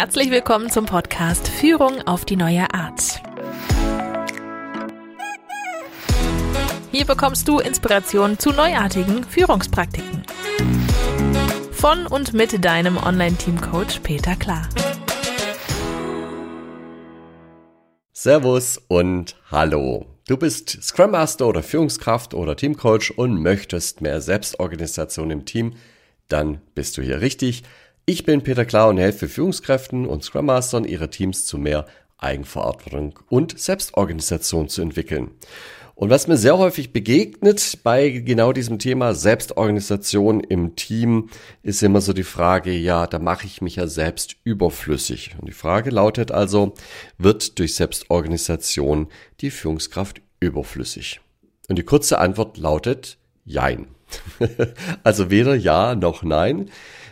Herzlich willkommen zum Podcast Führung auf die neue Art. Hier bekommst du Inspiration zu neuartigen Führungspraktiken. Von und mit deinem Online-Team-Coach Peter Klar. Servus und Hallo. Du bist Scrum Master oder Führungskraft oder Teamcoach und möchtest mehr Selbstorganisation im Team, dann bist du hier richtig. Ich bin Peter Klar und helfe Führungskräften und Scrum Mastern ihre Teams zu mehr Eigenverantwortung und Selbstorganisation zu entwickeln. Und was mir sehr häufig begegnet bei genau diesem Thema Selbstorganisation im Team, ist immer so die Frage, ja, da mache ich mich ja selbst überflüssig. Und die Frage lautet also, wird durch Selbstorganisation die Führungskraft überflüssig? Und die kurze Antwort lautet, jein. also weder ja noch nein.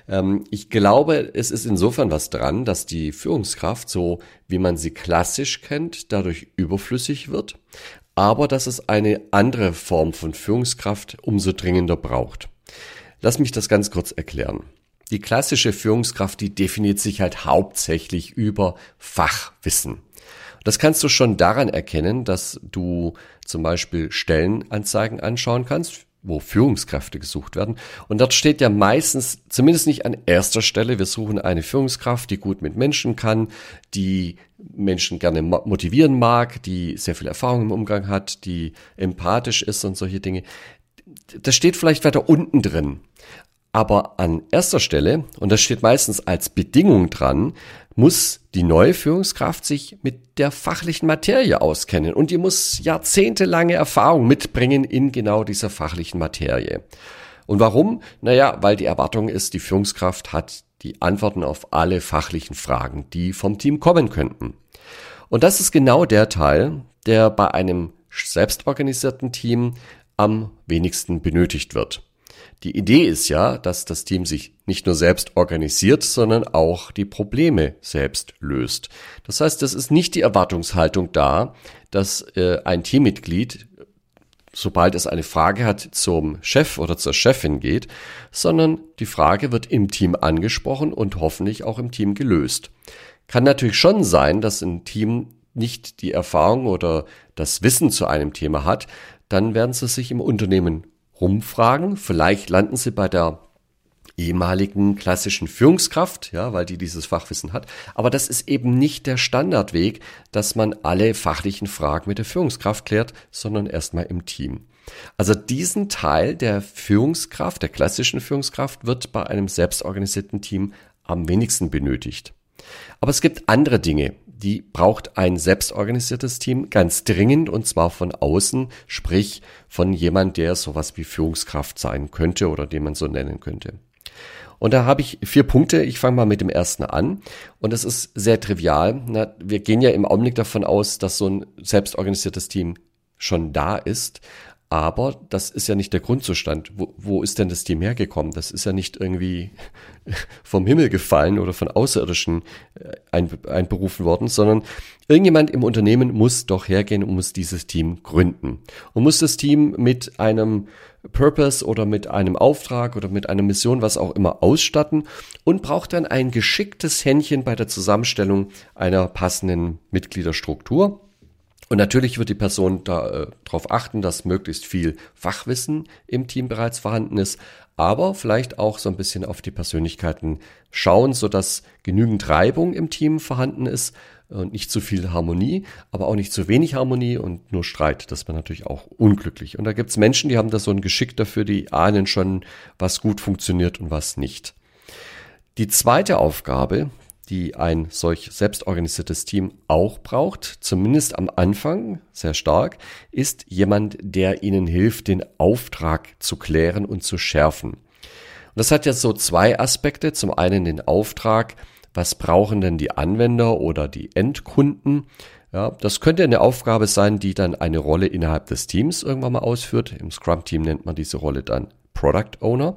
Ähm, ich glaube, es ist insofern was dran, dass die Führungskraft, so wie man sie klassisch kennt, dadurch überflüssig wird, aber dass es eine andere Form von Führungskraft umso dringender braucht. Lass mich das ganz kurz erklären. Die klassische Führungskraft, die definiert sich halt hauptsächlich über Fachwissen. Das kannst du schon daran erkennen, dass du zum Beispiel Stellenanzeigen anschauen kannst wo Führungskräfte gesucht werden. Und dort steht ja meistens, zumindest nicht an erster Stelle, wir suchen eine Führungskraft, die gut mit Menschen kann, die Menschen gerne motivieren mag, die sehr viel Erfahrung im Umgang hat, die empathisch ist und solche Dinge. Das steht vielleicht weiter unten drin. Aber an erster Stelle, und das steht meistens als Bedingung dran, muss die neue Führungskraft sich mit der fachlichen Materie auskennen und die muss jahrzehntelange Erfahrung mitbringen in genau dieser fachlichen Materie. Und warum? Naja, weil die Erwartung ist, die Führungskraft hat die Antworten auf alle fachlichen Fragen, die vom Team kommen könnten. Und das ist genau der Teil, der bei einem selbstorganisierten Team am wenigsten benötigt wird. Die Idee ist ja, dass das Team sich nicht nur selbst organisiert, sondern auch die Probleme selbst löst. Das heißt, es ist nicht die Erwartungshaltung da, dass äh, ein Teammitglied, sobald es eine Frage hat, zum Chef oder zur Chefin geht, sondern die Frage wird im Team angesprochen und hoffentlich auch im Team gelöst. Kann natürlich schon sein, dass ein Team nicht die Erfahrung oder das Wissen zu einem Thema hat, dann werden sie sich im Unternehmen rumfragen. Vielleicht landen sie bei der ehemaligen klassischen Führungskraft, ja, weil die dieses Fachwissen hat. Aber das ist eben nicht der Standardweg, dass man alle fachlichen Fragen mit der Führungskraft klärt, sondern erstmal im Team. Also diesen Teil der Führungskraft, der klassischen Führungskraft, wird bei einem selbstorganisierten Team am wenigsten benötigt. Aber es gibt andere Dinge, die braucht ein selbstorganisiertes Team ganz dringend und zwar von außen, sprich von jemand, der sowas wie Führungskraft sein könnte oder den man so nennen könnte. Und da habe ich vier Punkte. Ich fange mal mit dem ersten an. Und das ist sehr trivial. Wir gehen ja im Augenblick davon aus, dass so ein selbstorganisiertes Team schon da ist. Aber das ist ja nicht der Grundzustand. Wo, wo ist denn das Team hergekommen? Das ist ja nicht irgendwie vom Himmel gefallen oder von Außerirdischen äh, einberufen worden, sondern irgendjemand im Unternehmen muss doch hergehen und muss dieses Team gründen. Und muss das Team mit einem Purpose oder mit einem Auftrag oder mit einer Mission, was auch immer, ausstatten und braucht dann ein geschicktes Händchen bei der Zusammenstellung einer passenden Mitgliederstruktur. Und natürlich wird die Person darauf äh, achten, dass möglichst viel Fachwissen im Team bereits vorhanden ist, aber vielleicht auch so ein bisschen auf die Persönlichkeiten schauen, so dass genügend Reibung im Team vorhanden ist und nicht zu viel Harmonie, aber auch nicht zu wenig Harmonie und nur Streit. Das wäre natürlich auch unglücklich. Und da gibt's Menschen, die haben da so ein Geschick dafür, die ahnen schon, was gut funktioniert und was nicht. Die zweite Aufgabe, die ein solch selbstorganisiertes Team auch braucht, zumindest am Anfang sehr stark, ist jemand, der ihnen hilft, den Auftrag zu klären und zu schärfen. Und das hat jetzt so zwei Aspekte. Zum einen den Auftrag, was brauchen denn die Anwender oder die Endkunden? Ja, das könnte eine Aufgabe sein, die dann eine Rolle innerhalb des Teams irgendwann mal ausführt. Im Scrum-Team nennt man diese Rolle dann Product Owner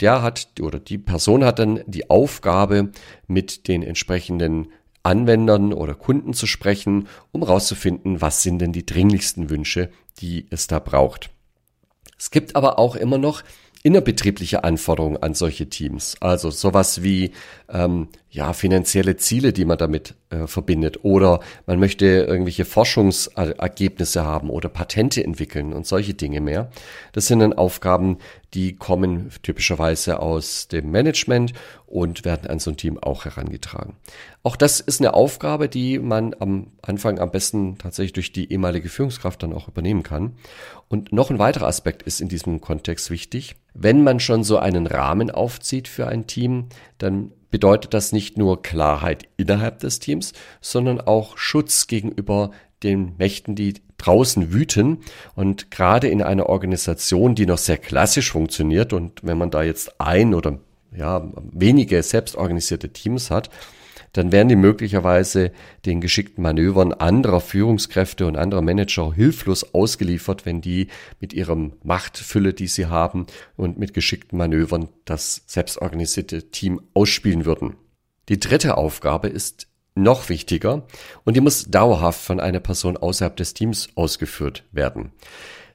der hat oder die Person hat dann die Aufgabe, mit den entsprechenden Anwendern oder Kunden zu sprechen, um herauszufinden, was sind denn die dringlichsten Wünsche, die es da braucht. Es gibt aber auch immer noch innerbetriebliche Anforderungen an solche Teams. Also sowas wie ähm, ja finanzielle Ziele, die man damit äh, verbindet, oder man möchte irgendwelche Forschungsergebnisse haben oder Patente entwickeln und solche Dinge mehr. Das sind dann Aufgaben, die kommen typischerweise aus dem Management und werden an so ein Team auch herangetragen. Auch das ist eine Aufgabe, die man am Anfang am besten tatsächlich durch die ehemalige Führungskraft dann auch übernehmen kann. Und noch ein weiterer Aspekt ist in diesem Kontext wichtig. Wenn man schon so einen Rahmen aufzieht für ein Team, dann bedeutet das nicht nur Klarheit innerhalb des Teams, sondern auch Schutz gegenüber den Mächten, die draußen wüten. Und gerade in einer Organisation, die noch sehr klassisch funktioniert und wenn man da jetzt ein oder ja, wenige selbstorganisierte Teams hat, dann werden die möglicherweise den geschickten Manövern anderer Führungskräfte und anderer Manager hilflos ausgeliefert, wenn die mit ihrem Machtfülle, die sie haben und mit geschickten Manövern das selbstorganisierte Team ausspielen würden. Die dritte Aufgabe ist noch wichtiger und die muss dauerhaft von einer Person außerhalb des Teams ausgeführt werden.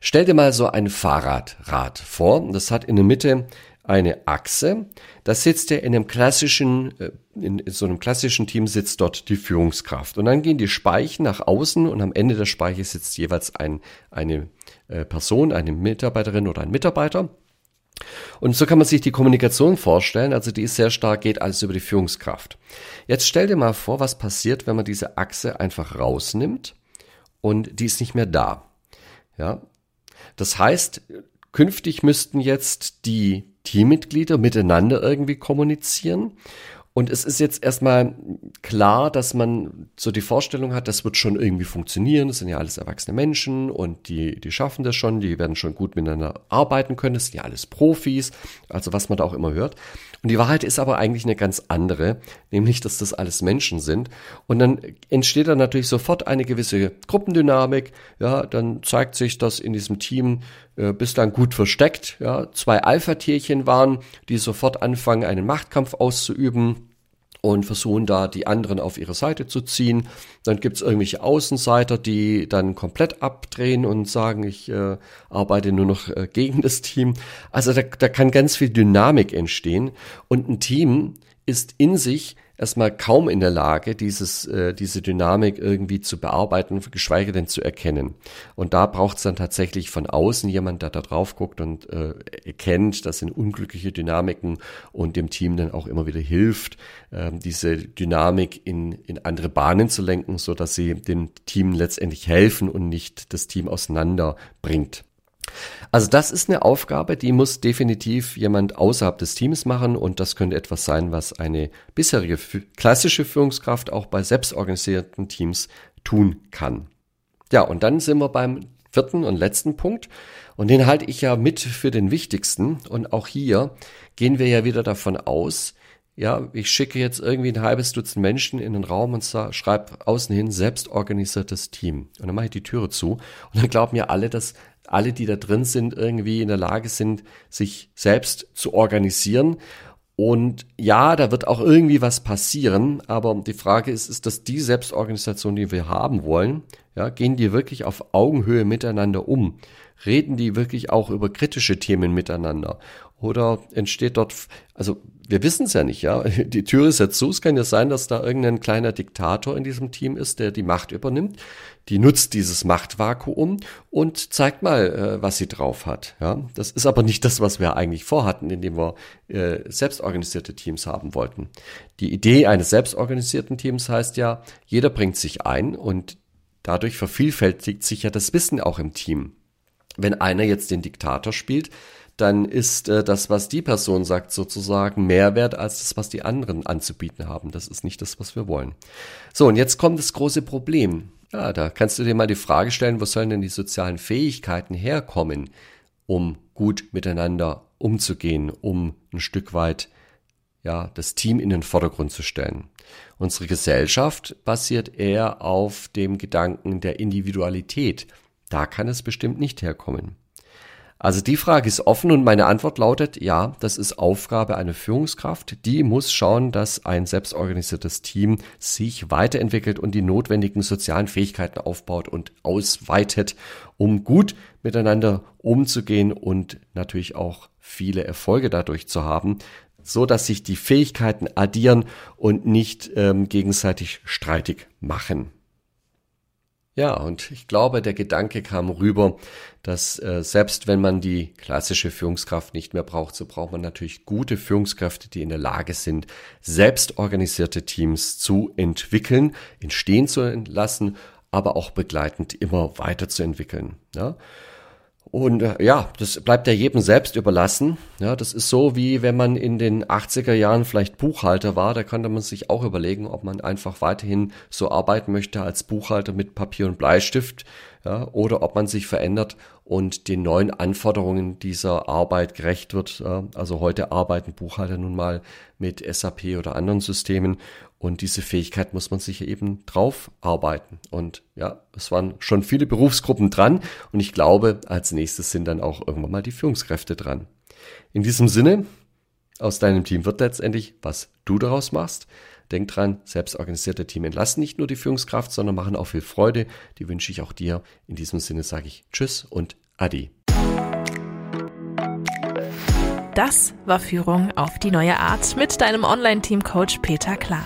Stell dir mal so ein Fahrradrad vor. Das hat in der Mitte eine Achse. Da sitzt er in einem klassischen, äh, in so einem klassischen Team sitzt dort die Führungskraft. Und dann gehen die Speichen nach außen und am Ende der Speiche sitzt jeweils ein, eine äh, Person, eine Mitarbeiterin oder ein Mitarbeiter. Und so kann man sich die Kommunikation vorstellen, also die ist sehr stark, geht alles über die Führungskraft. Jetzt stell dir mal vor, was passiert, wenn man diese Achse einfach rausnimmt und die ist nicht mehr da. Ja, das heißt, künftig müssten jetzt die Teammitglieder miteinander irgendwie kommunizieren. Und es ist jetzt erstmal klar, dass man so die Vorstellung hat, das wird schon irgendwie funktionieren. Das sind ja alles erwachsene Menschen und die, die schaffen das schon, die werden schon gut miteinander arbeiten können. Das sind ja alles Profis, also was man da auch immer hört. Und die Wahrheit ist aber eigentlich eine ganz andere, nämlich, dass das alles Menschen sind. Und dann entsteht da natürlich sofort eine gewisse Gruppendynamik. Ja, dann zeigt sich, dass in diesem Team äh, bislang gut versteckt, ja, zwei Alpha-Tierchen waren, die sofort anfangen, einen Machtkampf auszuüben und versuchen da die anderen auf ihre Seite zu ziehen. Dann gibt's irgendwelche Außenseiter, die dann komplett abdrehen und sagen, ich äh, arbeite nur noch äh, gegen das Team. Also da, da kann ganz viel Dynamik entstehen und ein Team ist in sich erstmal kaum in der Lage, dieses, äh, diese Dynamik irgendwie zu bearbeiten, geschweige denn zu erkennen. Und da braucht es dann tatsächlich von außen jemand, der da drauf guckt und äh, erkennt, das sind unglückliche Dynamiken und dem Team dann auch immer wieder hilft, äh, diese Dynamik in, in andere Bahnen zu lenken, so dass sie dem Team letztendlich helfen und nicht das Team auseinander bringt. Also das ist eine Aufgabe, die muss definitiv jemand außerhalb des Teams machen und das könnte etwas sein, was eine bisherige klassische Führungskraft auch bei selbstorganisierten Teams tun kann. Ja, und dann sind wir beim vierten und letzten Punkt und den halte ich ja mit für den wichtigsten und auch hier gehen wir ja wieder davon aus, ja, ich schicke jetzt irgendwie ein halbes Dutzend Menschen in den Raum und schreibe außen hin selbstorganisiertes Team. Und dann mache ich die Türe zu und dann glauben ja alle, dass alle, die da drin sind, irgendwie in der Lage sind, sich selbst zu organisieren. Und ja, da wird auch irgendwie was passieren, aber die Frage ist, ist das die Selbstorganisation, die wir haben wollen? Ja, gehen die wirklich auf Augenhöhe miteinander um? Reden die wirklich auch über kritische Themen miteinander? Oder entsteht dort, also wir wissen es ja nicht, ja. Die Tür ist jetzt zu. Es kann ja sein, dass da irgendein kleiner Diktator in diesem Team ist, der die Macht übernimmt. Die nutzt dieses Machtvakuum und zeigt mal, äh, was sie drauf hat. Ja, das ist aber nicht das, was wir eigentlich vorhatten, indem wir äh, selbstorganisierte Teams haben wollten. Die Idee eines selbstorganisierten Teams heißt ja, jeder bringt sich ein und dadurch vervielfältigt sich ja das Wissen auch im Team. Wenn einer jetzt den Diktator spielt, dann ist äh, das, was die Person sagt, sozusagen mehr wert als das, was die anderen anzubieten haben. Das ist nicht das, was wir wollen. So, und jetzt kommt das große Problem. Ja, da kannst du dir mal die Frage stellen, wo sollen denn die sozialen Fähigkeiten herkommen, um gut miteinander umzugehen, um ein Stück weit ja, das Team in den Vordergrund zu stellen. Unsere Gesellschaft basiert eher auf dem Gedanken der Individualität. Da kann es bestimmt nicht herkommen. Also die Frage ist offen und meine Antwort lautet, ja, das ist Aufgabe einer Führungskraft. Die muss schauen, dass ein selbstorganisiertes Team sich weiterentwickelt und die notwendigen sozialen Fähigkeiten aufbaut und ausweitet, um gut miteinander umzugehen und natürlich auch viele Erfolge dadurch zu haben, so dass sich die Fähigkeiten addieren und nicht ähm, gegenseitig streitig machen. Ja, und ich glaube, der Gedanke kam rüber, dass äh, selbst wenn man die klassische Führungskraft nicht mehr braucht, so braucht man natürlich gute Führungskräfte, die in der Lage sind, selbst organisierte Teams zu entwickeln, entstehen zu lassen, aber auch begleitend immer weiterzuentwickeln. Ja? Und äh, ja, das bleibt ja jedem selbst überlassen. Ja, das ist so wie wenn man in den 80er Jahren vielleicht Buchhalter war, da konnte man sich auch überlegen, ob man einfach weiterhin so arbeiten möchte als Buchhalter mit Papier und Bleistift, ja, oder ob man sich verändert und den neuen Anforderungen dieser Arbeit gerecht wird. Also heute arbeiten Buchhalter nun mal mit SAP oder anderen Systemen und diese Fähigkeit muss man sich eben drauf arbeiten. Und ja, es waren schon viele Berufsgruppen dran und ich glaube, als nächstes sind dann auch irgendwann mal die Führungskräfte dran. In diesem Sinne, aus deinem Team wird letztendlich, was du daraus machst. Denk dran, selbstorganisierte Team entlassen nicht nur die Führungskraft, sondern machen auch viel Freude. Die wünsche ich auch dir. In diesem Sinne sage ich Tschüss und Adi. Das war Führung auf die neue Art mit deinem Online-Team-Coach Peter Klar.